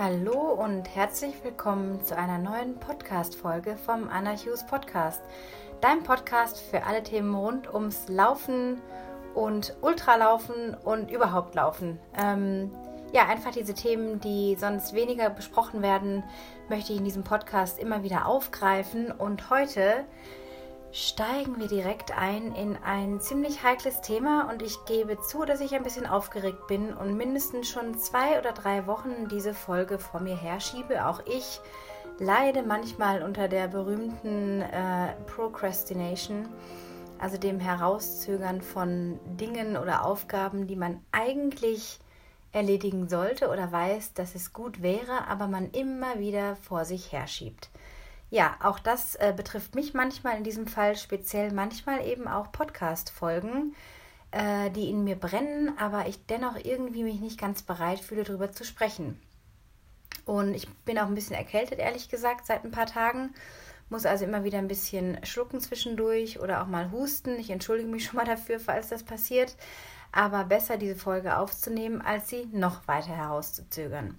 Hallo und herzlich willkommen zu einer neuen Podcast-Folge vom Anna Hughes Podcast. Dein Podcast für alle Themen rund ums Laufen und Ultralaufen und überhaupt Laufen. Ähm, ja, einfach diese Themen, die sonst weniger besprochen werden, möchte ich in diesem Podcast immer wieder aufgreifen. Und heute steigen wir direkt ein in ein ziemlich heikles Thema und ich gebe zu, dass ich ein bisschen aufgeregt bin und mindestens schon zwei oder drei Wochen diese Folge vor mir herschiebe. Auch ich leide manchmal unter der berühmten äh, Procrastination, also dem Herauszögern von Dingen oder Aufgaben, die man eigentlich erledigen sollte oder weiß, dass es gut wäre, aber man immer wieder vor sich herschiebt. Ja, auch das äh, betrifft mich manchmal, in diesem Fall speziell manchmal eben auch Podcast-Folgen, äh, die in mir brennen, aber ich dennoch irgendwie mich nicht ganz bereit fühle, darüber zu sprechen. Und ich bin auch ein bisschen erkältet, ehrlich gesagt, seit ein paar Tagen. Muss also immer wieder ein bisschen schlucken zwischendurch oder auch mal husten. Ich entschuldige mich schon mal dafür, falls das passiert. Aber besser diese Folge aufzunehmen, als sie noch weiter herauszuzögern.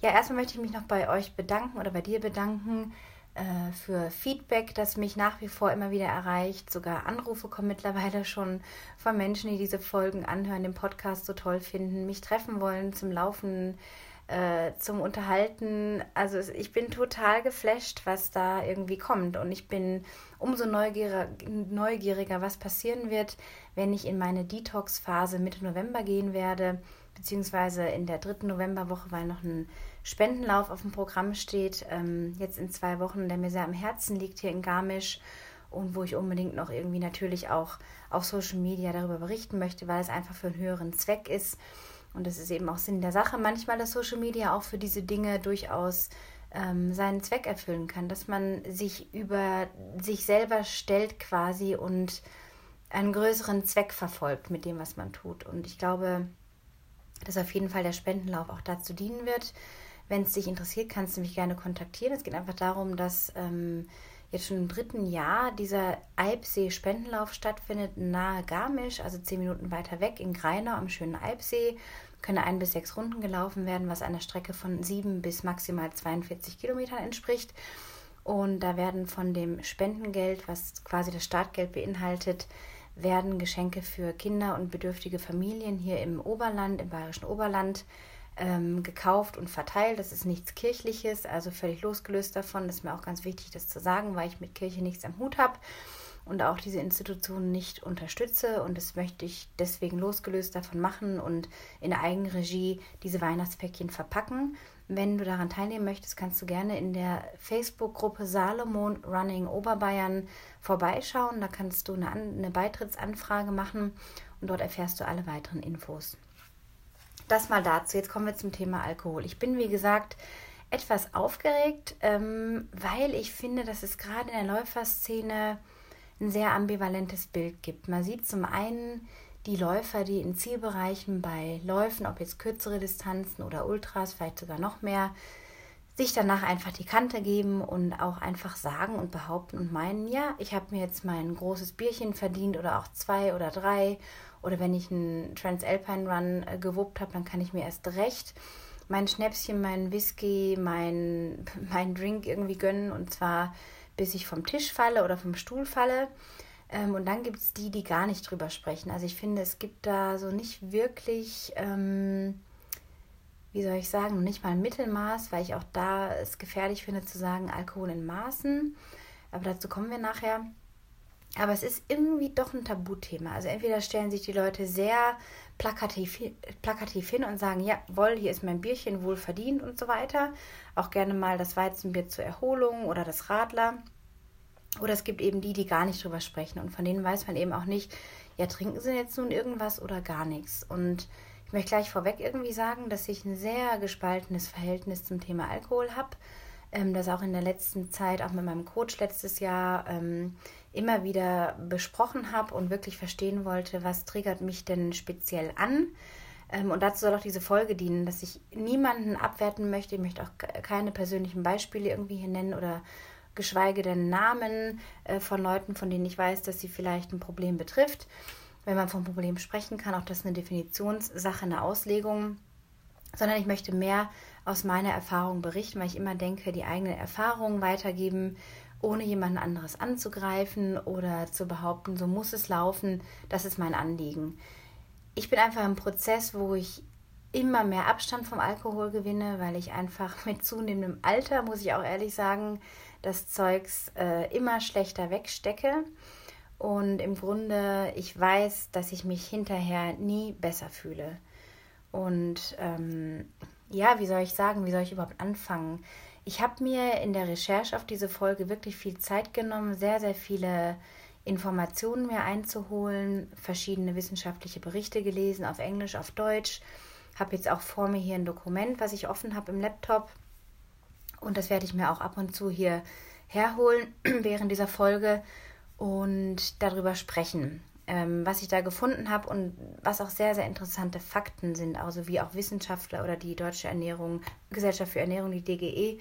Ja, erstmal möchte ich mich noch bei euch bedanken oder bei dir bedanken äh, für Feedback, das mich nach wie vor immer wieder erreicht. Sogar Anrufe kommen mittlerweile schon von Menschen, die diese Folgen anhören, den Podcast so toll finden, mich treffen wollen zum Laufen, äh, zum Unterhalten. Also ich bin total geflasht, was da irgendwie kommt. Und ich bin umso neugieriger, neugieriger was passieren wird, wenn ich in meine Detox-Phase Mitte November gehen werde, beziehungsweise in der dritten Novemberwoche, weil noch ein Spendenlauf auf dem Programm steht, ähm, jetzt in zwei Wochen, der mir sehr am Herzen liegt hier in Garmisch und wo ich unbedingt noch irgendwie natürlich auch auf Social Media darüber berichten möchte, weil es einfach für einen höheren Zweck ist. Und das ist eben auch Sinn der Sache, manchmal, dass Social Media auch für diese Dinge durchaus ähm, seinen Zweck erfüllen kann, dass man sich über sich selber stellt quasi und einen größeren Zweck verfolgt mit dem, was man tut. Und ich glaube, dass auf jeden Fall der Spendenlauf auch dazu dienen wird, wenn es dich interessiert, kannst du mich gerne kontaktieren. Es geht einfach darum, dass ähm, jetzt schon im dritten Jahr dieser Alpsee-Spendenlauf stattfindet, nahe Garmisch, also zehn Minuten weiter weg in Greinau am schönen Alpsee. Können ein bis sechs Runden gelaufen werden, was einer Strecke von sieben bis maximal 42 Kilometern entspricht. Und da werden von dem Spendengeld, was quasi das Startgeld beinhaltet, werden Geschenke für Kinder und bedürftige Familien hier im Oberland, im bayerischen Oberland, ähm, gekauft und verteilt. Das ist nichts Kirchliches, also völlig losgelöst davon. Das ist mir auch ganz wichtig, das zu sagen, weil ich mit Kirche nichts am Hut habe und auch diese Institutionen nicht unterstütze. Und das möchte ich deswegen losgelöst davon machen und in Eigenregie diese Weihnachtspäckchen verpacken. Wenn du daran teilnehmen möchtest, kannst du gerne in der Facebook-Gruppe Salomon Running Oberbayern vorbeischauen. Da kannst du eine, eine Beitrittsanfrage machen und dort erfährst du alle weiteren Infos. Das mal dazu. Jetzt kommen wir zum Thema Alkohol. Ich bin, wie gesagt, etwas aufgeregt, ähm, weil ich finde, dass es gerade in der Läuferszene ein sehr ambivalentes Bild gibt. Man sieht zum einen die Läufer, die in Zielbereichen bei Läufen, ob jetzt kürzere Distanzen oder Ultras, vielleicht sogar noch mehr, sich danach einfach die Kante geben und auch einfach sagen und behaupten und meinen, ja, ich habe mir jetzt mein großes Bierchen verdient oder auch zwei oder drei oder wenn ich einen Transalpine Run äh, gewuppt habe, dann kann ich mir erst recht mein Schnäpschen, mein Whisky, mein, mein Drink irgendwie gönnen und zwar bis ich vom Tisch falle oder vom Stuhl falle. Ähm, und dann gibt es die, die gar nicht drüber sprechen. Also ich finde, es gibt da so nicht wirklich, ähm, wie soll ich sagen, nicht mal ein Mittelmaß, weil ich auch da es gefährlich finde zu sagen, Alkohol in Maßen. Aber dazu kommen wir nachher. Aber es ist irgendwie doch ein Tabuthema. Also entweder stellen sich die Leute sehr plakativ, plakativ hin und sagen, jawohl, hier ist mein Bierchen wohl verdient und so weiter. Auch gerne mal das Weizenbier zur Erholung oder das Radler. Oder es gibt eben die, die gar nicht drüber sprechen. Und von denen weiß man eben auch nicht, ja, trinken sie jetzt nun irgendwas oder gar nichts. Und ich möchte gleich vorweg irgendwie sagen, dass ich ein sehr gespaltenes Verhältnis zum Thema Alkohol habe. Ähm, das auch in der letzten Zeit, auch mit meinem Coach letztes Jahr, ähm, immer wieder besprochen habe und wirklich verstehen wollte, was triggert mich denn speziell an. Ähm, und dazu soll auch diese Folge dienen, dass ich niemanden abwerten möchte. Ich möchte auch keine persönlichen Beispiele irgendwie hier nennen oder geschweige denn Namen äh, von Leuten, von denen ich weiß, dass sie vielleicht ein Problem betrifft. Wenn man vom Problem sprechen kann, auch das ist eine Definitionssache, eine Auslegung. sondern ich möchte mehr aus meiner Erfahrung berichten, weil ich immer denke, die eigene Erfahrung weitergeben, ohne jemand anderes anzugreifen oder zu behaupten, so muss es laufen, das ist mein Anliegen. Ich bin einfach im Prozess, wo ich immer mehr Abstand vom Alkohol gewinne, weil ich einfach mit zunehmendem Alter, muss ich auch ehrlich sagen, das Zeugs äh, immer schlechter wegstecke. Und im Grunde, ich weiß, dass ich mich hinterher nie besser fühle. Und ähm, ja, wie soll ich sagen, wie soll ich überhaupt anfangen? Ich habe mir in der Recherche auf diese Folge wirklich viel Zeit genommen, sehr, sehr viele Informationen mir einzuholen, verschiedene wissenschaftliche Berichte gelesen, auf Englisch, auf Deutsch. Habe jetzt auch vor mir hier ein Dokument, was ich offen habe im Laptop. Und das werde ich mir auch ab und zu hier herholen während dieser Folge und darüber sprechen, ähm, was ich da gefunden habe und was auch sehr, sehr interessante Fakten sind, also wie auch Wissenschaftler oder die Deutsche Ernährung, Gesellschaft für Ernährung, die DGE,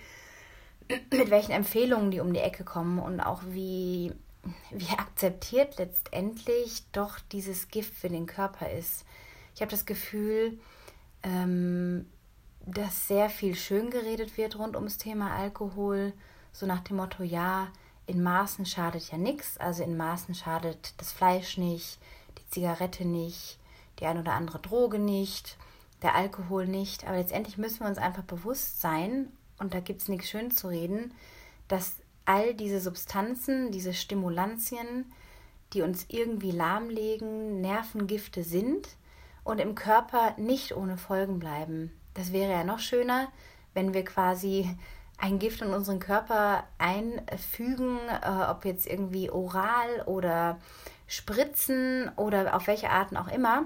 mit welchen Empfehlungen die um die Ecke kommen und auch wie, wie akzeptiert letztendlich doch dieses Gift für den Körper ist. Ich habe das Gefühl, ähm, dass sehr viel schön geredet wird rund ums Thema Alkohol, so nach dem Motto, ja, in Maßen schadet ja nichts, also in Maßen schadet das Fleisch nicht, die Zigarette nicht, die ein oder andere Droge nicht, der Alkohol nicht, aber letztendlich müssen wir uns einfach bewusst sein, und da gibt es nichts schön zu reden, dass all diese Substanzen, diese Stimulantien, die uns irgendwie lahmlegen, Nervengifte sind und im Körper nicht ohne Folgen bleiben. Das wäre ja noch schöner, wenn wir quasi ein Gift in unseren Körper einfügen, äh, ob jetzt irgendwie oral oder spritzen oder auf welche Arten auch immer.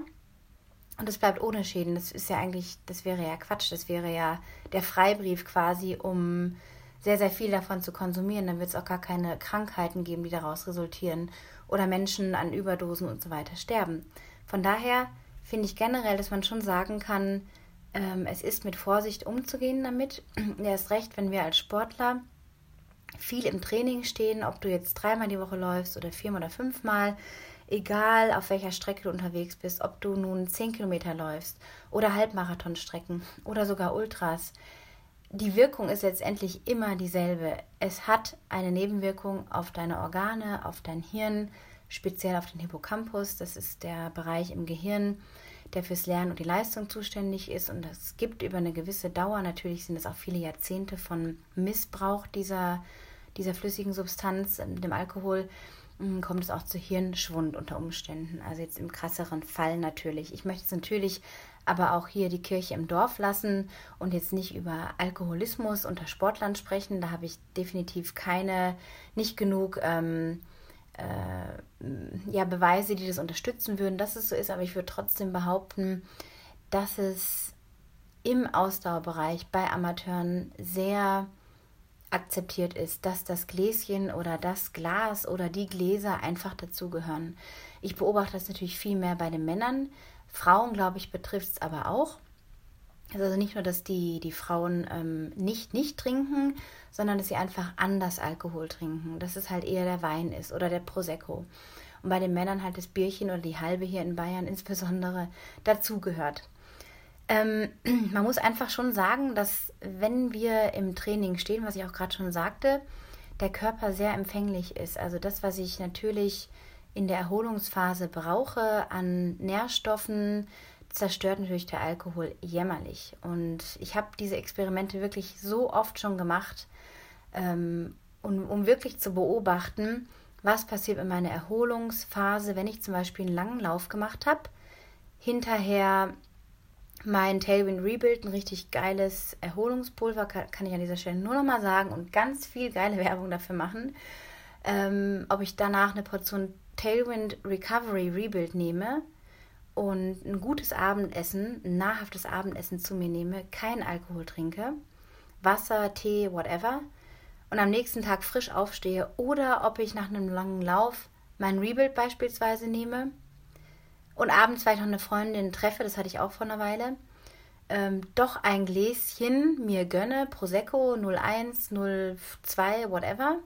Und es bleibt ohne Schäden. Das ist ja eigentlich, das wäre ja Quatsch. Das wäre ja der Freibrief quasi, um sehr, sehr viel davon zu konsumieren. Dann wird es auch gar keine Krankheiten geben, die daraus resultieren. Oder Menschen an Überdosen und so weiter sterben. Von daher finde ich generell, dass man schon sagen kann, ähm, es ist mit Vorsicht umzugehen damit. Erst recht, wenn wir als Sportler viel im Training stehen, ob du jetzt dreimal die Woche läufst oder viermal oder fünfmal, egal auf welcher Strecke du unterwegs bist, ob du nun zehn Kilometer läufst oder Halbmarathonstrecken oder sogar Ultras. Die Wirkung ist letztendlich immer dieselbe. Es hat eine Nebenwirkung auf deine Organe, auf dein Hirn, speziell auf den Hippocampus. Das ist der Bereich im Gehirn, der fürs Lernen und die Leistung zuständig ist. Und es gibt über eine gewisse Dauer, natürlich sind es auch viele Jahrzehnte von Missbrauch dieser, dieser flüssigen Substanz, dem Alkohol, hm, kommt es auch zu Hirnschwund unter Umständen. Also jetzt im krasseren Fall natürlich. Ich möchte jetzt natürlich aber auch hier die Kirche im Dorf lassen und jetzt nicht über Alkoholismus unter Sportlern sprechen. Da habe ich definitiv keine, nicht genug ähm, äh, ja, Beweise, die das unterstützen würden, dass es so ist, aber ich würde trotzdem behaupten, dass es im Ausdauerbereich bei Amateuren sehr akzeptiert ist, dass das Gläschen oder das Glas oder die Gläser einfach dazugehören. Ich beobachte das natürlich viel mehr bei den Männern. Frauen, glaube ich, betrifft es aber auch. Also nicht nur, dass die, die Frauen ähm, nicht nicht trinken, sondern dass sie einfach anders Alkohol trinken. Dass es halt eher der Wein ist oder der Prosecco. Und bei den Männern halt das Bierchen oder die halbe hier in Bayern insbesondere dazugehört. Ähm, man muss einfach schon sagen, dass wenn wir im Training stehen, was ich auch gerade schon sagte, der Körper sehr empfänglich ist. Also das, was ich natürlich in der Erholungsphase brauche an Nährstoffen, zerstört natürlich der Alkohol jämmerlich. Und ich habe diese Experimente wirklich so oft schon gemacht, ähm, um, um wirklich zu beobachten, was passiert in meiner Erholungsphase, wenn ich zum Beispiel einen langen Lauf gemacht habe, hinterher mein Tailwind Rebuild, ein richtig geiles Erholungspulver, kann, kann ich an dieser Stelle nur noch mal sagen und ganz viel geile Werbung dafür machen. Ähm, ob ich danach eine Portion Tailwind Recovery Rebuild nehme und ein gutes Abendessen, ein nahrhaftes Abendessen zu mir nehme, kein Alkohol trinke, Wasser, Tee, whatever, und am nächsten Tag frisch aufstehe oder ob ich nach einem langen Lauf mein Rebuild beispielsweise nehme. Und abends vielleicht noch eine Freundin treffe, das hatte ich auch vor einer Weile, ähm, doch ein Gläschen mir gönne, Prosecco 01, 02, whatever,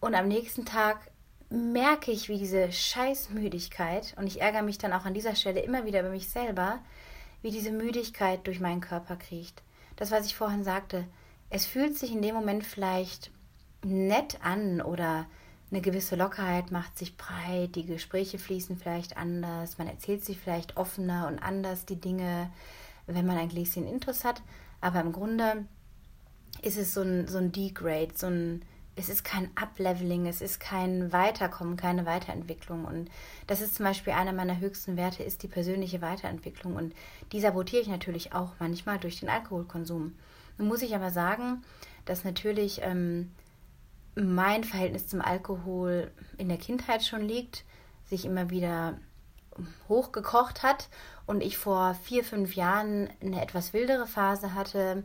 und am nächsten Tag merke ich, wie diese Scheißmüdigkeit, und ich ärgere mich dann auch an dieser Stelle immer wieder über mich selber, wie diese Müdigkeit durch meinen Körper kriecht. Das, was ich vorhin sagte, es fühlt sich in dem Moment vielleicht nett an oder eine gewisse Lockerheit macht sich breit, die Gespräche fließen vielleicht anders, man erzählt sich vielleicht offener und anders die Dinge, wenn man ein Gläschen Intus hat. Aber im Grunde ist es so ein, so ein Degrade, so ein, es ist kein Upleveling, es ist kein Weiterkommen, keine Weiterentwicklung. Und das ist zum Beispiel einer meiner höchsten Werte, ist die persönliche Weiterentwicklung. Und die sabotiere ich natürlich auch manchmal durch den Alkoholkonsum. Nun muss ich aber sagen, dass natürlich ähm, mein Verhältnis zum Alkohol in der Kindheit schon liegt, sich immer wieder hochgekocht hat und ich vor vier, fünf Jahren eine etwas wildere Phase hatte,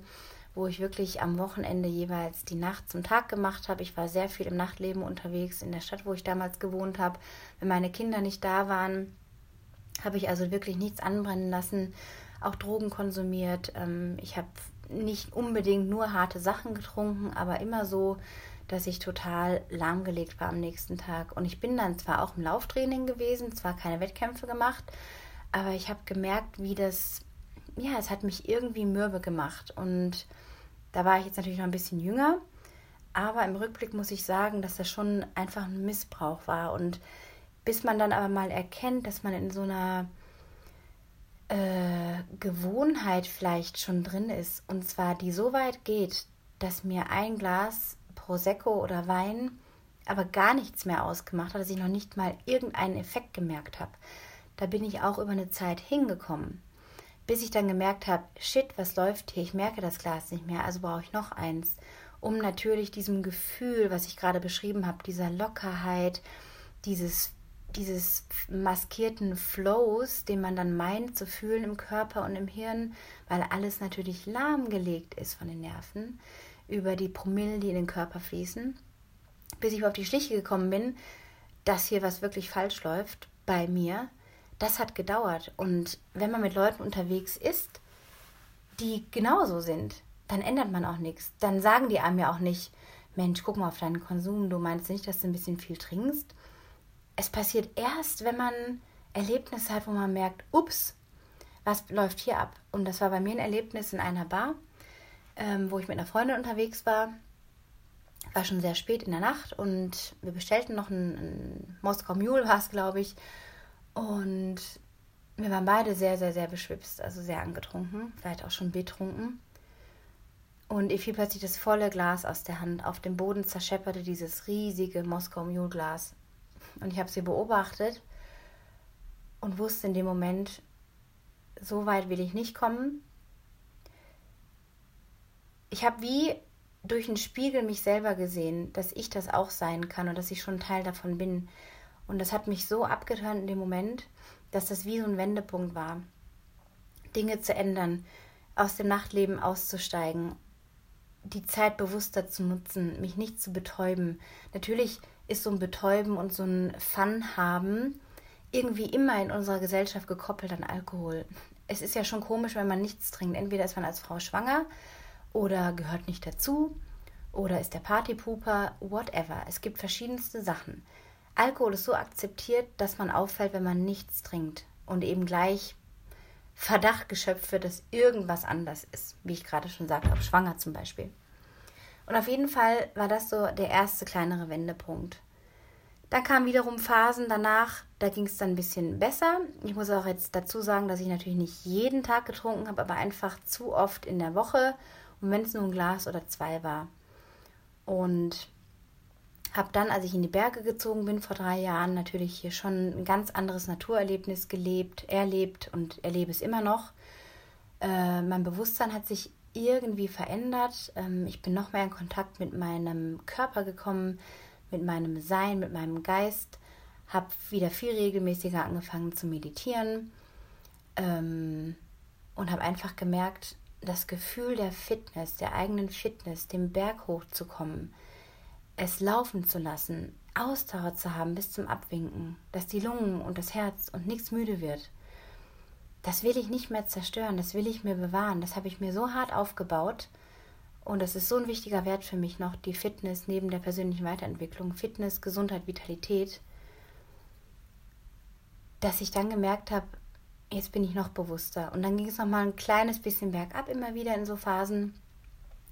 wo ich wirklich am Wochenende jeweils die Nacht zum Tag gemacht habe. Ich war sehr viel im Nachtleben unterwegs in der Stadt, wo ich damals gewohnt habe. Wenn meine Kinder nicht da waren, habe ich also wirklich nichts anbrennen lassen, auch Drogen konsumiert. Ähm, ich habe nicht unbedingt nur harte Sachen getrunken, aber immer so, dass ich total lahmgelegt war am nächsten Tag. Und ich bin dann zwar auch im Lauftraining gewesen, zwar keine Wettkämpfe gemacht, aber ich habe gemerkt, wie das, ja, es hat mich irgendwie mürbe gemacht. Und da war ich jetzt natürlich noch ein bisschen jünger, aber im Rückblick muss ich sagen, dass das schon einfach ein Missbrauch war. Und bis man dann aber mal erkennt, dass man in so einer äh, Gewohnheit vielleicht schon drin ist, und zwar die so weit geht, dass mir ein Glas Prosecco oder Wein aber gar nichts mehr ausgemacht hat, dass ich noch nicht mal irgendeinen Effekt gemerkt habe. Da bin ich auch über eine Zeit hingekommen, bis ich dann gemerkt habe, shit, was läuft hier? Ich merke das Glas nicht mehr, also brauche ich noch eins, um natürlich diesem Gefühl, was ich gerade beschrieben habe, dieser Lockerheit, dieses dieses maskierten Flows, den man dann meint zu fühlen im Körper und im Hirn, weil alles natürlich lahmgelegt ist von den Nerven, über die Promille, die in den Körper fließen, bis ich auf die Schliche gekommen bin, dass hier was wirklich falsch läuft bei mir. Das hat gedauert. Und wenn man mit Leuten unterwegs ist, die genauso sind, dann ändert man auch nichts. Dann sagen die einem ja auch nicht, Mensch, guck mal auf deinen Konsum, du meinst nicht, dass du ein bisschen viel trinkst. Es passiert erst, wenn man Erlebnisse hat, wo man merkt, ups, was läuft hier ab? Und das war bei mir ein Erlebnis in einer Bar ähm, wo ich mit einer Freundin unterwegs war. War schon sehr spät in der Nacht und wir bestellten noch einen, einen Moskau Mule, war es, glaube ich. Und wir waren beide sehr, sehr, sehr beschwipst, also sehr angetrunken, vielleicht auch schon betrunken. Und ihr fiel plötzlich das volle Glas aus der Hand. Auf dem Boden zerschepperte dieses riesige Moskau Mule Glas. Und ich habe sie beobachtet und wusste in dem Moment, so weit will ich nicht kommen ich habe wie durch einen Spiegel mich selber gesehen, dass ich das auch sein kann und dass ich schon Teil davon bin. Und das hat mich so abgetönt in dem Moment, dass das wie so ein Wendepunkt war. Dinge zu ändern, aus dem Nachtleben auszusteigen, die Zeit bewusster zu nutzen, mich nicht zu betäuben. Natürlich ist so ein Betäuben und so ein Fun haben irgendwie immer in unserer Gesellschaft gekoppelt an Alkohol. Es ist ja schon komisch, wenn man nichts trinkt. Entweder ist man als Frau schwanger oder gehört nicht dazu oder ist der Partypooper, whatever. Es gibt verschiedenste Sachen. Alkohol ist so akzeptiert, dass man auffällt, wenn man nichts trinkt und eben gleich Verdacht geschöpft wird, dass irgendwas anders ist, wie ich gerade schon sagte, auch schwanger zum Beispiel. Und auf jeden Fall war das so der erste kleinere Wendepunkt. Dann kamen wiederum Phasen danach, da ging es dann ein bisschen besser. Ich muss auch jetzt dazu sagen, dass ich natürlich nicht jeden Tag getrunken habe, aber einfach zu oft in der Woche und wenn es nur ein Glas oder zwei war. Und habe dann, als ich in die Berge gezogen bin vor drei Jahren, natürlich hier schon ein ganz anderes Naturerlebnis gelebt, erlebt und erlebe es immer noch. Äh, mein Bewusstsein hat sich irgendwie verändert. Ähm, ich bin noch mehr in Kontakt mit meinem Körper gekommen, mit meinem Sein, mit meinem Geist, habe wieder viel regelmäßiger angefangen zu meditieren ähm, und habe einfach gemerkt, das Gefühl der Fitness, der eigenen Fitness, den Berg hochzukommen, es laufen zu lassen, Ausdauer zu haben bis zum Abwinken, dass die Lungen und das Herz und nichts müde wird. Das will ich nicht mehr zerstören, das will ich mir bewahren, das habe ich mir so hart aufgebaut und das ist so ein wichtiger Wert für mich noch, die Fitness neben der persönlichen Weiterentwicklung, Fitness, Gesundheit, Vitalität, dass ich dann gemerkt habe, jetzt bin ich noch bewusster. Und dann ging es nochmal ein kleines bisschen bergab, immer wieder in so Phasen,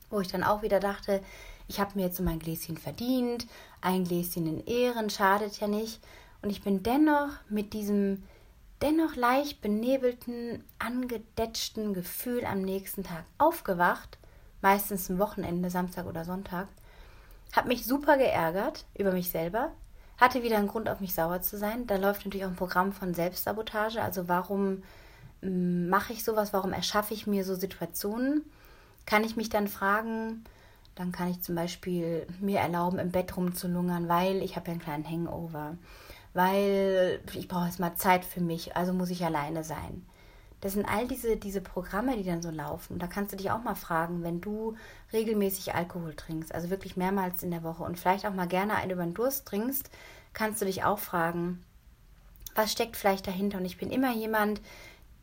wo ich dann auch wieder dachte, ich habe mir jetzt so mein Gläschen verdient, ein Gläschen in Ehren schadet ja nicht. Und ich bin dennoch mit diesem dennoch leicht benebelten, angedetschten Gefühl am nächsten Tag aufgewacht, meistens am Wochenende, Samstag oder Sonntag, habe mich super geärgert über mich selber, hatte wieder einen Grund auf mich sauer zu sein. Da läuft natürlich auch ein Programm von Selbstsabotage, also warum mm, mache ich sowas, warum erschaffe ich mir so Situationen? Kann ich mich dann fragen, dann kann ich zum Beispiel mir erlauben, im Bett rumzulungern, weil ich habe ja einen kleinen Hangover weil ich brauche jetzt mal Zeit für mich, also muss ich alleine sein. Das sind all diese, diese Programme, die dann so laufen. Da kannst du dich auch mal fragen, wenn du regelmäßig Alkohol trinkst, also wirklich mehrmals in der Woche und vielleicht auch mal gerne einen über den Durst trinkst, kannst du dich auch fragen, was steckt vielleicht dahinter? Und ich bin immer jemand,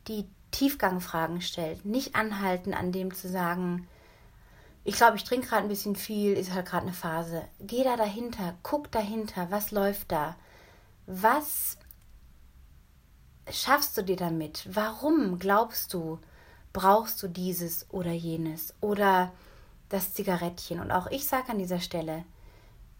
die Tiefgangfragen stellt, nicht anhalten an dem zu sagen, ich glaube, ich trinke gerade ein bisschen viel, ist halt gerade eine Phase. Geh da dahinter, guck dahinter, was läuft da? Was schaffst du dir damit? Warum glaubst du, brauchst du dieses oder jenes oder das Zigarettchen? Und auch ich sage an dieser Stelle,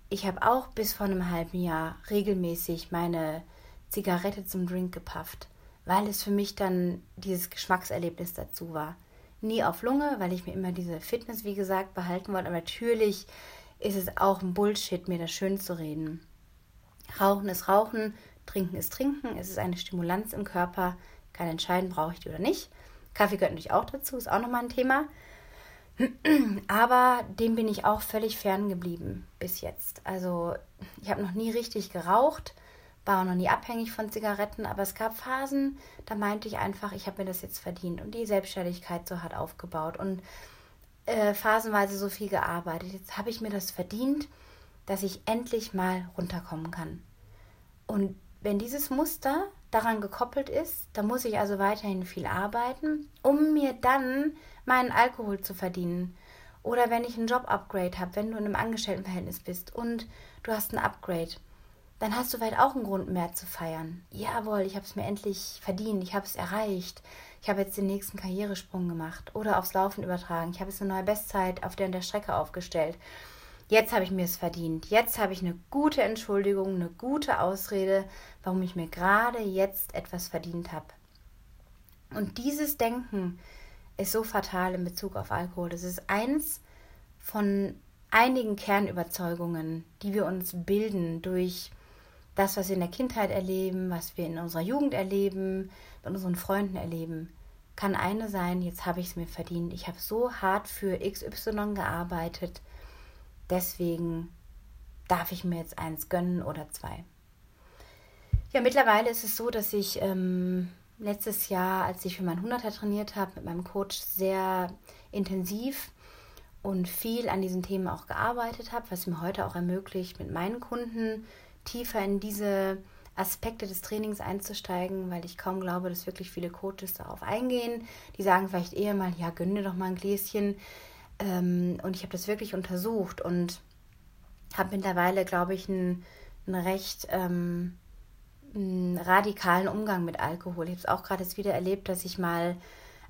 ich habe auch bis vor einem halben Jahr regelmäßig meine Zigarette zum Drink gepafft, weil es für mich dann dieses Geschmackserlebnis dazu war. Nie auf Lunge, weil ich mir immer diese Fitness, wie gesagt, behalten wollte. Aber natürlich ist es auch ein Bullshit, mir das schön zu reden. Rauchen ist Rauchen, Trinken ist Trinken. Es ist eine Stimulanz im Körper. Kann entscheiden, brauche ich die oder nicht. Kaffee gehört natürlich auch dazu, ist auch nochmal ein Thema. Aber dem bin ich auch völlig fern geblieben bis jetzt. Also ich habe noch nie richtig geraucht, war auch noch nie abhängig von Zigaretten, aber es gab Phasen, da meinte ich einfach, ich habe mir das jetzt verdient und die Selbstständigkeit so hart aufgebaut und äh, phasenweise so viel gearbeitet. Jetzt habe ich mir das verdient dass ich endlich mal runterkommen kann. Und wenn dieses Muster daran gekoppelt ist, dann muss ich also weiterhin viel arbeiten, um mir dann meinen Alkohol zu verdienen. Oder wenn ich ein Job-Upgrade habe, wenn du in einem Angestelltenverhältnis bist und du hast ein Upgrade, dann hast du vielleicht auch einen Grund mehr zu feiern. Jawohl, ich habe es mir endlich verdient, ich habe es erreicht, ich habe jetzt den nächsten Karrieresprung gemacht oder aufs Laufen übertragen, ich habe jetzt eine neue Bestzeit auf der und der Strecke aufgestellt Jetzt habe ich mir es verdient. Jetzt habe ich eine gute Entschuldigung, eine gute Ausrede, warum ich mir gerade jetzt etwas verdient habe. Und dieses Denken ist so fatal in Bezug auf Alkohol. Das ist eins von einigen Kernüberzeugungen, die wir uns bilden durch das, was wir in der Kindheit erleben, was wir in unserer Jugend erleben, bei unseren Freunden erleben. Kann eine sein, jetzt habe ich es mir verdient. Ich habe so hart für XY gearbeitet Deswegen darf ich mir jetzt eins gönnen oder zwei. Ja, mittlerweile ist es so, dass ich ähm, letztes Jahr, als ich für meinen 100er trainiert habe, mit meinem Coach sehr intensiv und viel an diesen Themen auch gearbeitet habe, was mir heute auch ermöglicht, mit meinen Kunden tiefer in diese Aspekte des Trainings einzusteigen, weil ich kaum glaube, dass wirklich viele Coaches darauf eingehen. Die sagen vielleicht eher mal, ja, gönn doch mal ein Gläschen. Ähm, und ich habe das wirklich untersucht und habe mittlerweile, glaube ich, einen, einen recht ähm, einen radikalen Umgang mit Alkohol. Ich habe es auch gerade wieder erlebt, dass ich mal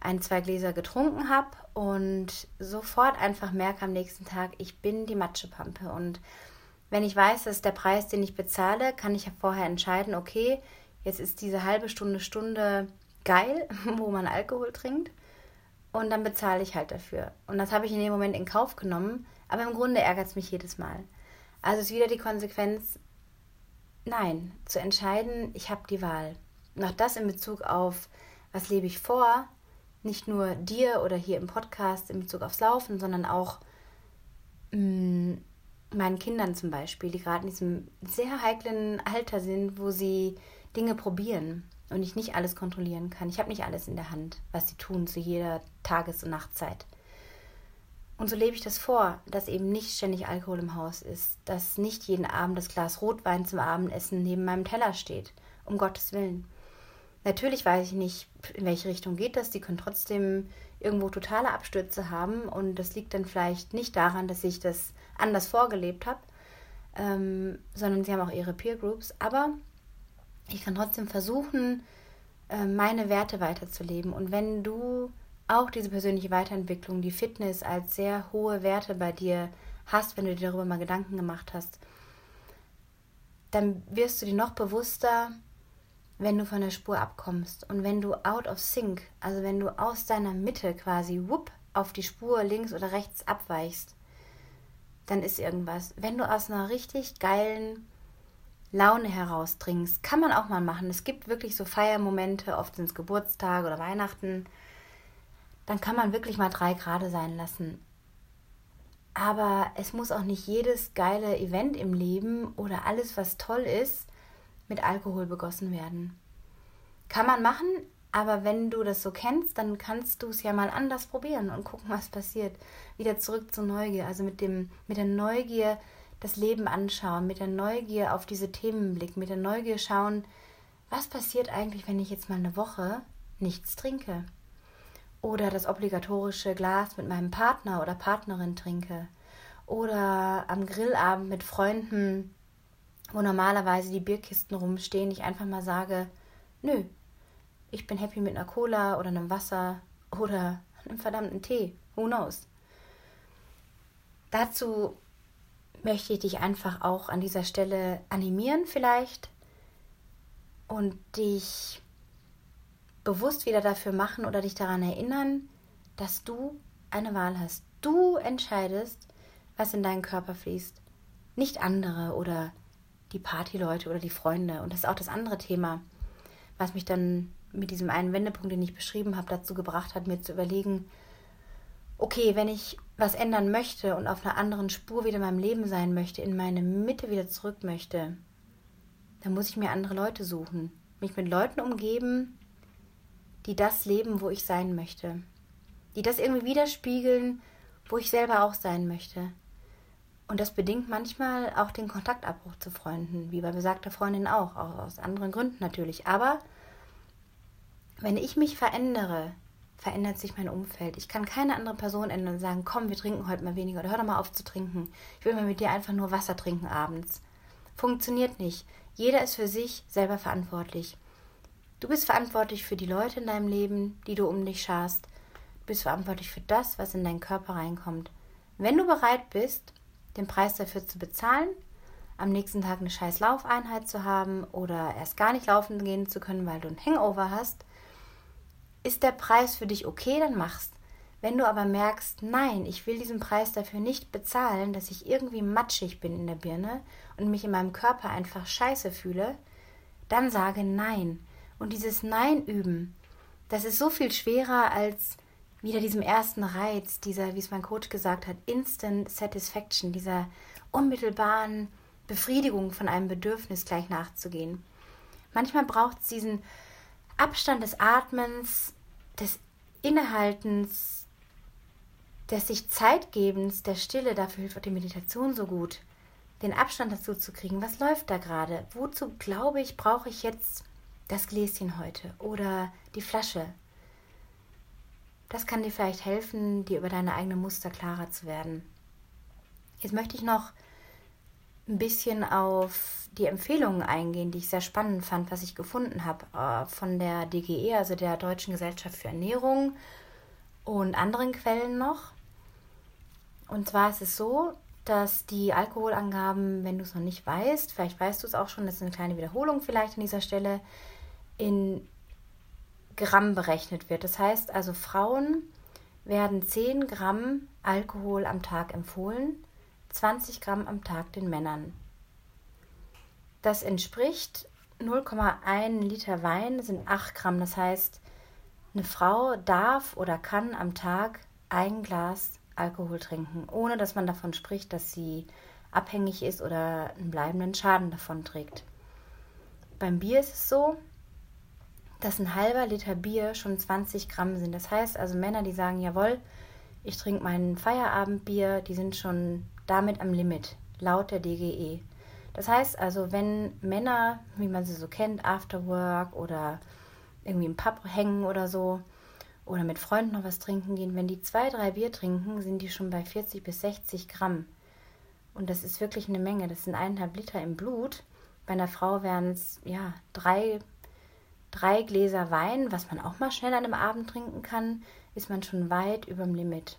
ein, zwei Gläser getrunken habe und sofort einfach merke am nächsten Tag, ich bin die Matschepampe. Und wenn ich weiß, dass der Preis, den ich bezahle, kann ich ja vorher entscheiden, okay, jetzt ist diese halbe Stunde, Stunde geil, wo man Alkohol trinkt und dann bezahle ich halt dafür. Und das habe ich in dem Moment in Kauf genommen, aber im Grunde ärgert es mich jedes Mal. Also ist wieder die Konsequenz, nein, zu entscheiden, ich habe die Wahl. Und auch das in Bezug auf, was lebe ich vor, nicht nur dir oder hier im Podcast in Bezug aufs Laufen, sondern auch mh, mm, meinen Kindern zum Beispiel, die gerade in diesem sehr heiklen Alter sind, wo sie Dinge probieren und ich nicht alles kontrollieren kann. Ich habe nicht alles in der Hand, was sie tun zu jeder Tages- und Nachtzeit. Und so lebe ich das vor, dass eben nicht ständig Alkohol im Haus ist, dass nicht jeden Abend das Glas Rotwein zum Abendessen neben meinem Teller steht, um Gottes Willen. Natürlich weiß ich nicht, in welche Richtung geht das. Die können trotzdem irgendwo totale Abstürze haben und das liegt dann vielleicht nicht daran, dass ich das anders vorgelebt habe, ähm, sondern sie haben auch ihre Peer Groups. Aber ich kann trotzdem versuchen, äh, meine Werte weiterzuleben. Und wenn du auch diese persönliche Weiterentwicklung, die Fitness als sehr hohe Werte bei dir hast, wenn du dir darüber mal Gedanken gemacht hast, dann wirst du dir noch bewusster, wenn du von der Spur abkommst und wenn du out of sync, also wenn du aus deiner Mitte quasi whoop, auf die Spur links oder rechts abweichst, dann ist irgendwas. Wenn du aus einer richtig geilen Laune heraus trinkst, kann man auch mal machen. Es gibt wirklich so Feiermomente, oft sind es Geburtstage oder Weihnachten. Dann kann man wirklich mal drei Grade sein lassen. Aber es muss auch nicht jedes geile Event im Leben oder alles, was toll ist, mit Alkohol begossen werden. Kann man machen, aber wenn du das so kennst, dann kannst du es ja mal anders probieren und gucken, was passiert. Wieder zurück zur Neugier, also mit, dem, mit der Neugier das Leben anschauen, mit der Neugier auf diese Themen blicken, mit der Neugier schauen, was passiert eigentlich, wenn ich jetzt mal eine Woche nichts trinke? Oder das obligatorische Glas mit meinem Partner oder Partnerin trinke. Oder am Grillabend mit Freunden, wo normalerweise die Bierkisten rumstehen, ich einfach mal sage, nö, ich bin happy mit einer Cola oder einem Wasser oder einem verdammten Tee. Who knows? Dazu möchte ich dich einfach auch an dieser Stelle animieren vielleicht und dich bewusst wieder dafür machen oder dich daran erinnern, dass du eine Wahl hast. Du entscheidest, was in deinen Körper fließt. Nicht andere oder die Partyleute oder die Freunde. Und das ist auch das andere Thema, was mich dann mit diesem einen Wendepunkt, den ich beschrieben habe, dazu gebracht hat, mir zu überlegen, okay, wenn ich was ändern möchte und auf einer anderen Spur wieder in meinem Leben sein möchte, in meine Mitte wieder zurück möchte, dann muss ich mir andere Leute suchen, mich mit Leuten umgeben, die das leben, wo ich sein möchte, die das irgendwie widerspiegeln, wo ich selber auch sein möchte. Und das bedingt manchmal auch den Kontaktabbruch zu Freunden, wie bei besagter Freundin auch, auch aus anderen Gründen natürlich. Aber wenn ich mich verändere, verändert sich mein Umfeld. Ich kann keine andere Person ändern und sagen, komm, wir trinken heute mal weniger oder hör doch mal auf zu trinken. Ich will mal mit dir einfach nur Wasser trinken abends. Funktioniert nicht. Jeder ist für sich selber verantwortlich. Du bist verantwortlich für die Leute in deinem Leben, die du um dich scharst. Du bist verantwortlich für das, was in deinen Körper reinkommt. Wenn du bereit bist, den Preis dafür zu bezahlen, am nächsten Tag eine scheiß Laufeinheit zu haben oder erst gar nicht laufen gehen zu können, weil du ein Hangover hast, ist der Preis für dich okay, dann machst. Wenn du aber merkst, nein, ich will diesen Preis dafür nicht bezahlen, dass ich irgendwie matschig bin in der Birne und mich in meinem Körper einfach scheiße fühle, dann sage nein. Und dieses Nein üben, das ist so viel schwerer als wieder diesem ersten Reiz, dieser, wie es mein Coach gesagt hat, Instant Satisfaction, dieser unmittelbaren Befriedigung von einem Bedürfnis gleich nachzugehen. Manchmal braucht es diesen Abstand des Atmens, des Innehaltens, des sich Zeitgebens, der Stille, dafür hilft die Meditation so gut, den Abstand dazu zu kriegen. Was läuft da gerade? Wozu glaube ich, brauche ich jetzt das Gläschen heute oder die Flasche? Das kann dir vielleicht helfen, dir über deine eigenen Muster klarer zu werden. Jetzt möchte ich noch ein bisschen auf die Empfehlungen eingehen, die ich sehr spannend fand, was ich gefunden habe äh, von der DGE, also der Deutschen Gesellschaft für Ernährung und anderen Quellen noch. Und zwar ist es so, dass die Alkoholangaben, wenn du es noch nicht weißt, vielleicht weißt du es auch schon, das ist eine kleine Wiederholung vielleicht an dieser Stelle, in Gramm berechnet wird. Das heißt also, Frauen werden 10 Gramm Alkohol am Tag empfohlen 20 Gramm am Tag den Männern. Das entspricht 0,1 Liter Wein sind 8 Gramm. Das heißt, eine Frau darf oder kann am Tag ein Glas Alkohol trinken, ohne dass man davon spricht, dass sie abhängig ist oder einen bleibenden Schaden davon trägt. Beim Bier ist es so, dass ein halber Liter Bier schon 20 Gramm sind. Das heißt also Männer, die sagen, jawohl, ich trinke mein Feierabendbier, die sind schon damit am Limit, laut der DGE. Das heißt also, wenn Männer, wie man sie so kennt, after work oder irgendwie im Pub hängen oder so, oder mit Freunden noch was trinken gehen, wenn die zwei, drei Bier trinken, sind die schon bei 40 bis 60 Gramm. Und das ist wirklich eine Menge. Das sind eineinhalb Liter im Blut. Bei einer Frau wären es ja drei drei Gläser Wein, was man auch mal schnell an einem Abend trinken kann, ist man schon weit über dem Limit.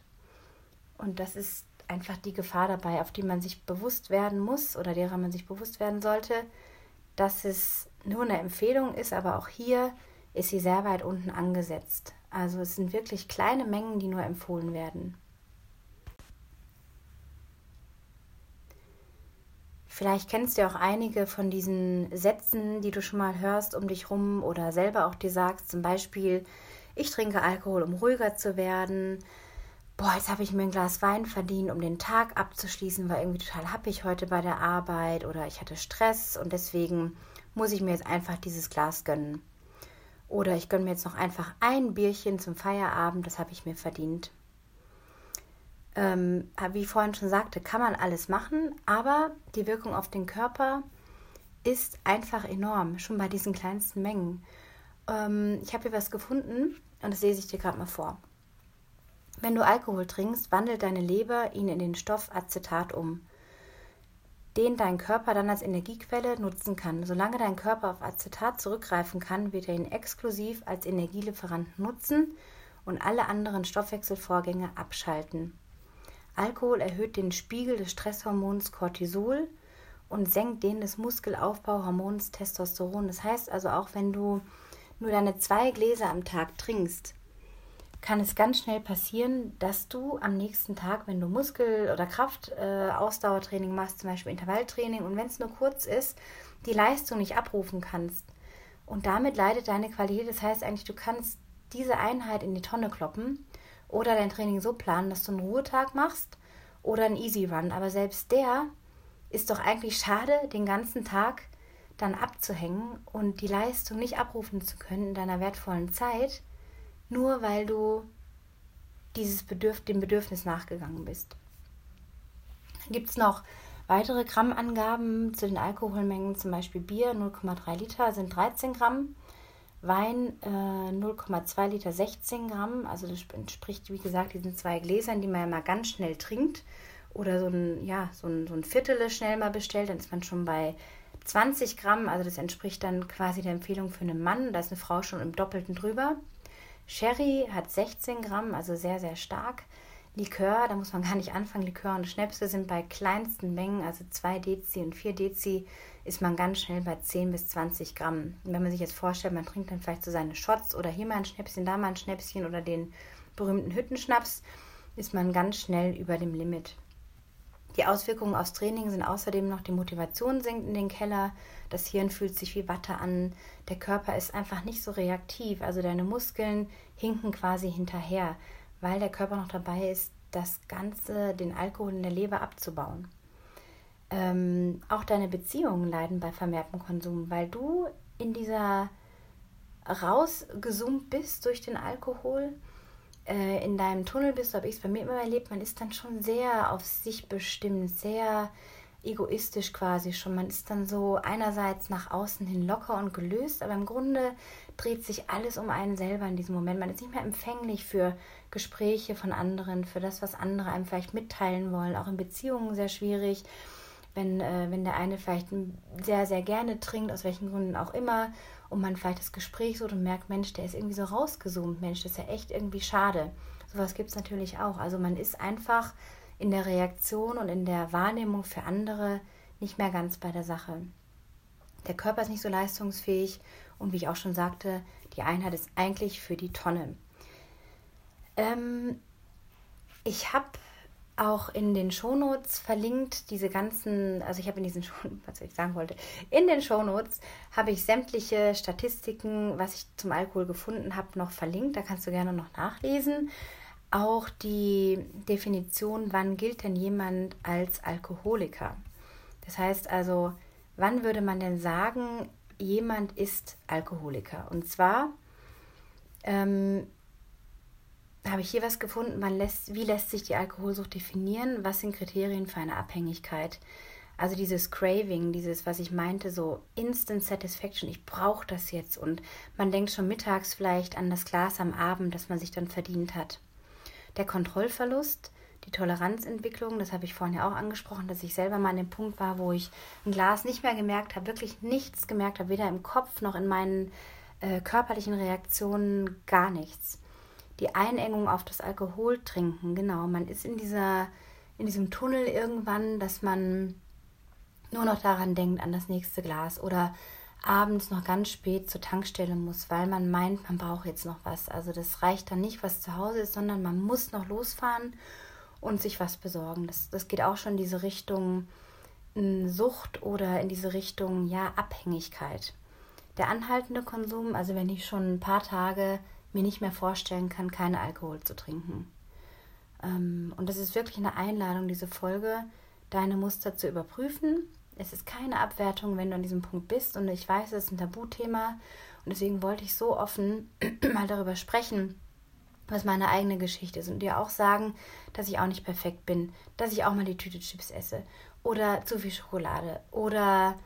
Und das ist einfach die Gefahr dabei, auf die man sich bewusst werden muss oder derer man sich bewusst werden sollte, dass es nur eine Empfehlung ist, aber auch hier ist sie sehr weit unten angesetzt. Also es sind wirklich kleine Mengen, die nur empfohlen werden. Vielleicht kennst du auch einige von diesen Sätzen, die du schon mal hörst um dich rum oder selber auch dir sagst. Zum Beispiel, ich trinke Alkohol, um ruhiger zu werden. Boah, jetzt habe ich mir ein Glas Wein verdient, um den Tag abzuschließen, war irgendwie total happig heute bei der Arbeit oder ich hatte Stress und deswegen muss ich mir jetzt einfach dieses Glas gönnen. Oder ich gönne mir jetzt noch einfach ein Bierchen zum Feierabend, das habe ich mir verdient. Ähm, wie ich vorhin schon sagte, kann man alles machen, aber die Wirkung auf den Körper ist einfach enorm, schon bei diesen kleinsten Mengen. Ähm, ich habe hier was gefunden und das lese ich dir gerade mal vor. Wenn du Alkohol trinkst, wandelt deine Leber ihn in den Stoff Acetat um den dein Körper dann als Energiequelle nutzen kann. Solange dein Körper auf Acetat zurückgreifen kann, wird er ihn exklusiv als Energielieferanten nutzen und alle anderen Stoffwechselvorgänge abschalten. Alkohol erhöht den Spiegel des Stresshormons Cortisol und senkt den des Muskelaufbauhormons Testosteron. Das heißt also auch, wenn du nur deine zwei Gläser am Tag trinkst, kann es ganz schnell passieren, dass du am nächsten Tag, wenn du Muskel- oder Kraftausdauertraining äh, machst, zum Beispiel Intervalltraining, und wenn es nur kurz ist, die Leistung nicht abrufen kannst. Und damit leidet deine Qualität. Das heißt eigentlich, du kannst diese Einheit in die Tonne kloppen oder dein Training so planen, dass du einen Ruhetag machst oder einen Easy Run. Aber selbst der ist doch eigentlich schade, den ganzen Tag dann abzuhängen und die Leistung nicht abrufen zu können in deiner wertvollen Zeit nur weil du dieses Bedürf dem Bedürfnis nachgegangen bist. Dann gibt es noch weitere Grammangaben zu den Alkoholmengen, zum Beispiel Bier 0,3 Liter sind 13 Gramm, Wein äh, 0,2 Liter 16 Gramm, also das entspricht wie gesagt diesen zwei Gläsern, die man ja mal ganz schnell trinkt. Oder so ein, ja, so ein, so ein Viertel schnell mal bestellt, dann ist man schon bei 20 Gramm, also das entspricht dann quasi der Empfehlung für einen Mann, da ist eine Frau schon im Doppelten drüber. Sherry hat 16 Gramm, also sehr, sehr stark. Likör, da muss man gar nicht anfangen. Likör und Schnäpse sind bei kleinsten Mengen, also 2 Dezi und 4 Dezi, ist man ganz schnell bei 10 bis 20 Gramm. Und wenn man sich jetzt vorstellt, man trinkt dann vielleicht so seine Shots oder hier mal ein Schnäpschen, da mal ein Schnäpschen oder den berühmten Hüttenschnaps, ist man ganz schnell über dem Limit. Die Auswirkungen aufs Training sind außerdem noch, die Motivation sinkt in den Keller, das Hirn fühlt sich wie Watte an, der Körper ist einfach nicht so reaktiv, also deine Muskeln hinken quasi hinterher, weil der Körper noch dabei ist, das Ganze, den Alkohol in der Leber abzubauen. Ähm, auch deine Beziehungen leiden bei vermehrtem Konsum, weil du in dieser rausgesummt bist durch den Alkohol äh, in deinem Tunnel bist, so habe ich es bei mir immer erlebt, man ist dann schon sehr auf sich bestimmt, sehr egoistisch quasi schon. Man ist dann so einerseits nach außen hin locker und gelöst, aber im Grunde dreht sich alles um einen selber in diesem Moment. Man ist nicht mehr empfänglich für Gespräche von anderen, für das, was andere einem vielleicht mitteilen wollen. Auch in Beziehungen sehr schwierig. Wenn, äh, wenn der eine vielleicht sehr, sehr gerne trinkt, aus welchen Gründen auch immer, und man vielleicht das Gespräch so und merkt, Mensch, der ist irgendwie so rausgezoomt, Mensch, das ist ja echt irgendwie schade. Sowas gibt es natürlich auch. Also man ist einfach in der Reaktion und in der Wahrnehmung für andere nicht mehr ganz bei der Sache. Der Körper ist nicht so leistungsfähig und wie ich auch schon sagte, die Einheit ist eigentlich für die Tonne. Ähm, ich habe auch in den Shownotes verlinkt diese ganzen, also ich habe in diesen Shownotes, was ich sagen wollte, in den Shownotes habe ich sämtliche Statistiken, was ich zum Alkohol gefunden habe, noch verlinkt. Da kannst du gerne noch nachlesen. Auch die Definition, wann gilt denn jemand als Alkoholiker? Das heißt also, wann würde man denn sagen, jemand ist Alkoholiker? Und zwar ähm, habe ich hier was gefunden, lässt, wie lässt sich die Alkoholsucht definieren? Was sind Kriterien für eine Abhängigkeit? Also dieses Craving, dieses, was ich meinte, so Instant Satisfaction, ich brauche das jetzt. Und man denkt schon mittags vielleicht an das Glas am Abend, das man sich dann verdient hat. Der Kontrollverlust, die Toleranzentwicklung, das habe ich vorhin ja auch angesprochen, dass ich selber mal an dem Punkt war, wo ich ein Glas nicht mehr gemerkt habe, wirklich nichts gemerkt habe, weder im Kopf noch in meinen äh, körperlichen Reaktionen gar nichts. Die Einengung auf das Alkoholtrinken, genau, man ist in dieser in diesem Tunnel irgendwann, dass man nur noch daran denkt, an das nächste Glas oder abends noch ganz spät zur Tankstelle muss, weil man meint, man braucht jetzt noch was. Also das reicht dann nicht, was zu Hause ist, sondern man muss noch losfahren und sich was besorgen. Das, das geht auch schon in diese Richtung Sucht oder in diese Richtung ja Abhängigkeit. Der anhaltende Konsum, also wenn ich schon ein paar Tage mir nicht mehr vorstellen kann, keinen Alkohol zu trinken. Ähm, und das ist wirklich eine Einladung, diese Folge, deine Muster zu überprüfen. Es ist keine Abwertung, wenn du an diesem Punkt bist. Und ich weiß, es ist ein Tabuthema. Und deswegen wollte ich so offen mal darüber sprechen, was meine eigene Geschichte ist. Und dir auch sagen, dass ich auch nicht perfekt bin. Dass ich auch mal die Tüte Chips esse. Oder zu viel Schokolade. Oder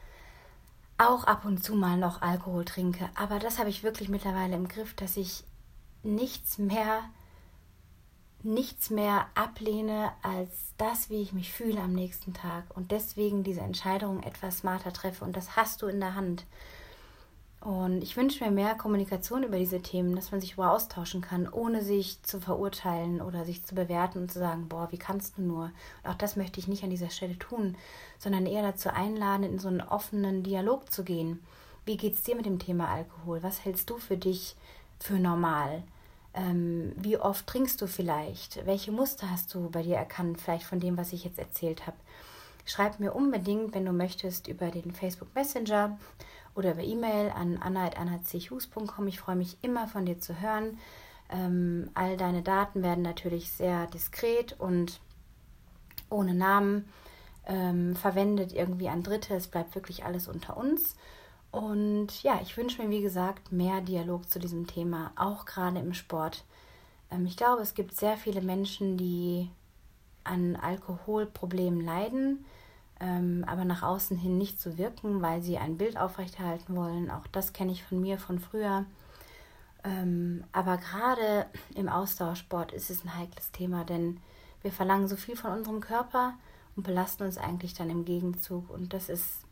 auch ab und zu mal noch Alkohol trinke. Aber das habe ich wirklich mittlerweile im Griff, dass ich nichts mehr nichts mehr ablehne als das, wie ich mich fühle am nächsten Tag und deswegen diese Entscheidung etwas smarter treffe und das hast du in der Hand. Und ich wünsche mir mehr Kommunikation über diese Themen, dass man sich über austauschen kann, ohne sich zu verurteilen oder sich zu bewerten und zu sagen, boah, wie kannst du nur? Und auch das möchte ich nicht an dieser Stelle tun, sondern eher dazu einladen, in so einen offenen Dialog zu gehen. Wie geht es dir mit dem Thema Alkohol? Was hältst du für dich für normal? Ähm, wie oft trinkst du vielleicht? Welche Muster hast du bei dir erkannt, vielleicht von dem, was ich jetzt erzählt habe? Schreib mir unbedingt, wenn du möchtest, über den Facebook Messenger oder über E-Mail an anna.anna.chus.com. Ich freue mich immer von dir zu hören. Ähm, all deine Daten werden natürlich sehr diskret und ohne Namen ähm, verwendet irgendwie an Dritte. Es bleibt wirklich alles unter uns. Und ja, ich wünsche mir, wie gesagt, mehr Dialog zu diesem Thema, auch gerade im Sport. Ähm, ich glaube, es gibt sehr viele Menschen, die an Alkoholproblemen leiden, ähm, aber nach außen hin nicht so wirken, weil sie ein Bild aufrechterhalten wollen. Auch das kenne ich von mir von früher. Ähm, aber gerade im Austauschsport ist es ein heikles Thema, denn wir verlangen so viel von unserem Körper und belasten uns eigentlich dann im Gegenzug. Und das ist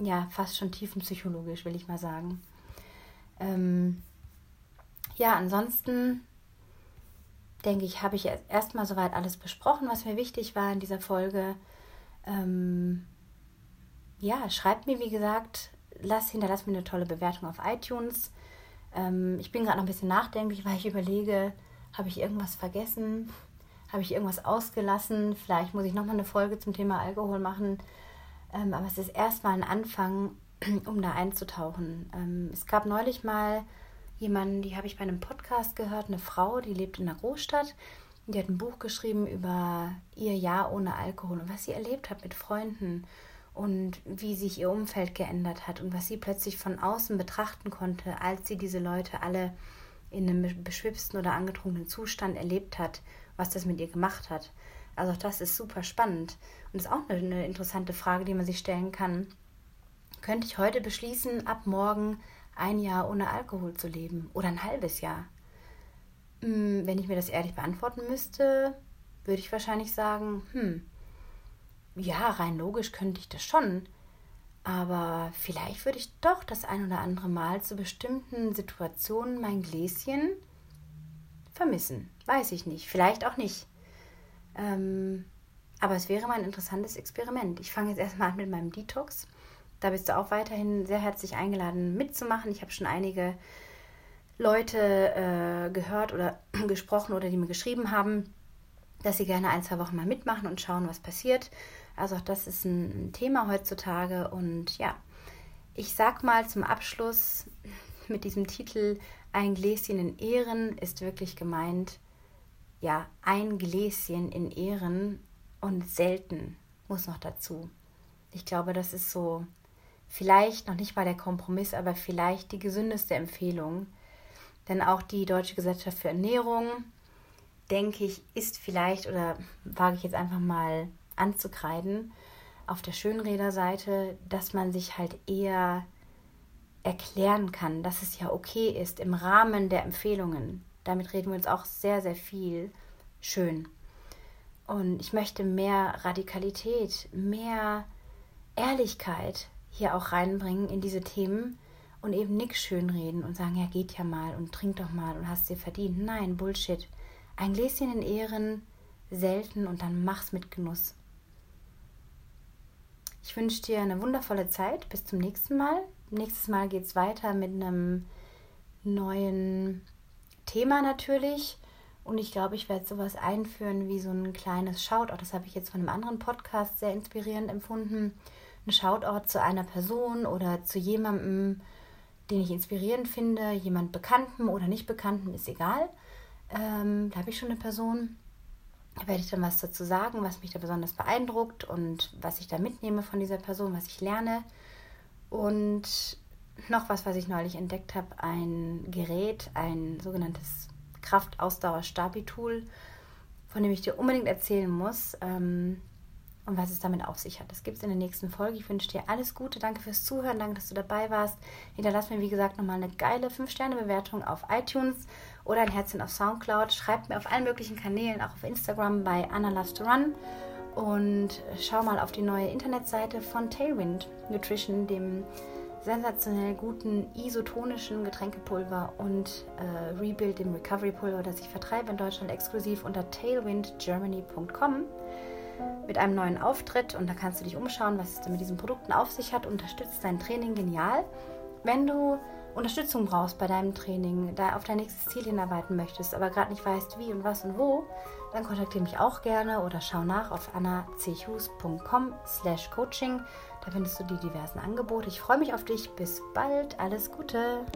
ja, fast schon tiefenpsychologisch, will ich mal sagen. Ähm, ja, ansonsten denke ich, habe ich erstmal soweit alles besprochen, was mir wichtig war in dieser Folge. Ähm, ja, schreibt mir, wie gesagt, lass, hinterlass mir eine tolle Bewertung auf iTunes. Ähm, ich bin gerade noch ein bisschen nachdenklich, weil ich überlege, habe ich irgendwas vergessen? Habe ich irgendwas ausgelassen? Vielleicht muss ich nochmal eine Folge zum Thema Alkohol machen. Ähm, aber es ist erstmal ein Anfang, um da einzutauchen. Ähm, es gab neulich mal jemanden, die habe ich bei einem Podcast gehört, eine Frau, die lebt in einer Großstadt. Die hat ein Buch geschrieben über ihr Jahr ohne Alkohol und was sie erlebt hat mit Freunden und wie sich ihr Umfeld geändert hat und was sie plötzlich von außen betrachten konnte, als sie diese Leute alle in einem beschwipsten oder angetrunkenen Zustand erlebt hat, was das mit ihr gemacht hat. Also das ist super spannend und ist auch eine, eine interessante Frage, die man sich stellen kann. Könnte ich heute beschließen, ab morgen ein Jahr ohne Alkohol zu leben oder ein halbes Jahr? Hm, wenn ich mir das ehrlich beantworten müsste, würde ich wahrscheinlich sagen, hm, ja, rein logisch könnte ich das schon. Aber vielleicht würde ich doch das ein oder andere Mal zu bestimmten Situationen mein Gläschen vermissen. Weiß ich nicht. Vielleicht auch nicht. Ähm, aber es wäre mal ein interessantes Experiment. Ich fange jetzt erstmal an mit meinem Detox. Da bist du auch weiterhin sehr herzlich eingeladen mitzumachen. Ich habe schon einige Leute äh, gehört oder gesprochen oder die mir geschrieben haben, dass sie gerne ein, zwei Wochen mal mitmachen und schauen, was passiert. Also auch das ist ein Thema heutzutage. Und ja, ich sag mal zum Abschluss mit diesem Titel Ein Gläschen in Ehren ist wirklich gemeint, ja, ein Gläschen in Ehren und selten muss noch dazu. Ich glaube, das ist so vielleicht noch nicht mal der Kompromiss, aber vielleicht die gesündeste Empfehlung. Denn auch die Deutsche Gesellschaft für Ernährung, denke ich, ist vielleicht oder wage ich jetzt einfach mal anzukreiden auf der Schönräderseite, dass man sich halt eher erklären kann, dass es ja okay ist im Rahmen der Empfehlungen damit reden wir uns auch sehr, sehr viel schön. Und ich möchte mehr Radikalität, mehr Ehrlichkeit hier auch reinbringen in diese Themen und eben nichts schönreden und sagen, ja, geht ja mal und trink doch mal und hast dir verdient. Nein, Bullshit. Ein Gläschen in Ehren, selten und dann mach's mit Genuss. Ich wünsche dir eine wundervolle Zeit. Bis zum nächsten Mal. Nächstes Mal geht es weiter mit einem neuen Thema natürlich. Und ich glaube, ich werde sowas einführen wie so ein kleines Shoutout. Das habe ich jetzt von einem anderen Podcast sehr inspirierend empfunden. Ein Shoutout zu einer Person oder zu jemandem, den ich inspirierend finde, jemand Bekannten oder nicht Bekannten, ist egal. Ähm, da habe ich schon eine Person. Da werde ich dann was dazu sagen, was mich da besonders beeindruckt und was ich da mitnehme von dieser Person, was ich lerne. Und noch was, was ich neulich entdeckt habe, ein Gerät, ein sogenanntes Kraftausdauer-Stabi-Tool, von dem ich dir unbedingt erzählen muss. Ähm, und was es damit auf sich hat. Das gibt es in der nächsten Folge. Ich wünsche dir alles Gute. Danke fürs Zuhören. Danke, dass du dabei warst. Hinterlass mir, wie gesagt, nochmal eine geile 5-Sterne-Bewertung auf iTunes oder ein Herzchen auf Soundcloud. Schreib mir auf allen möglichen Kanälen, auch auf Instagram bei Anna Loves to Run. Und schau mal auf die neue Internetseite von Tailwind Nutrition, dem sensationell guten isotonischen Getränkepulver und äh, Rebuild, dem Recovery Pulver, das ich vertreibe in Deutschland exklusiv unter tailwindgermany.com mit einem neuen Auftritt und da kannst du dich umschauen, was es mit diesen Produkten auf sich hat. Unterstützt dein Training genial. Wenn du Unterstützung brauchst bei deinem Training, da auf dein nächstes Ziel hinarbeiten möchtest, aber gerade nicht weißt, wie und was und wo, dann kontaktiere mich auch gerne oder schau nach auf annachus.com slash coaching. Da findest du die diversen Angebote. Ich freue mich auf dich. Bis bald. Alles Gute.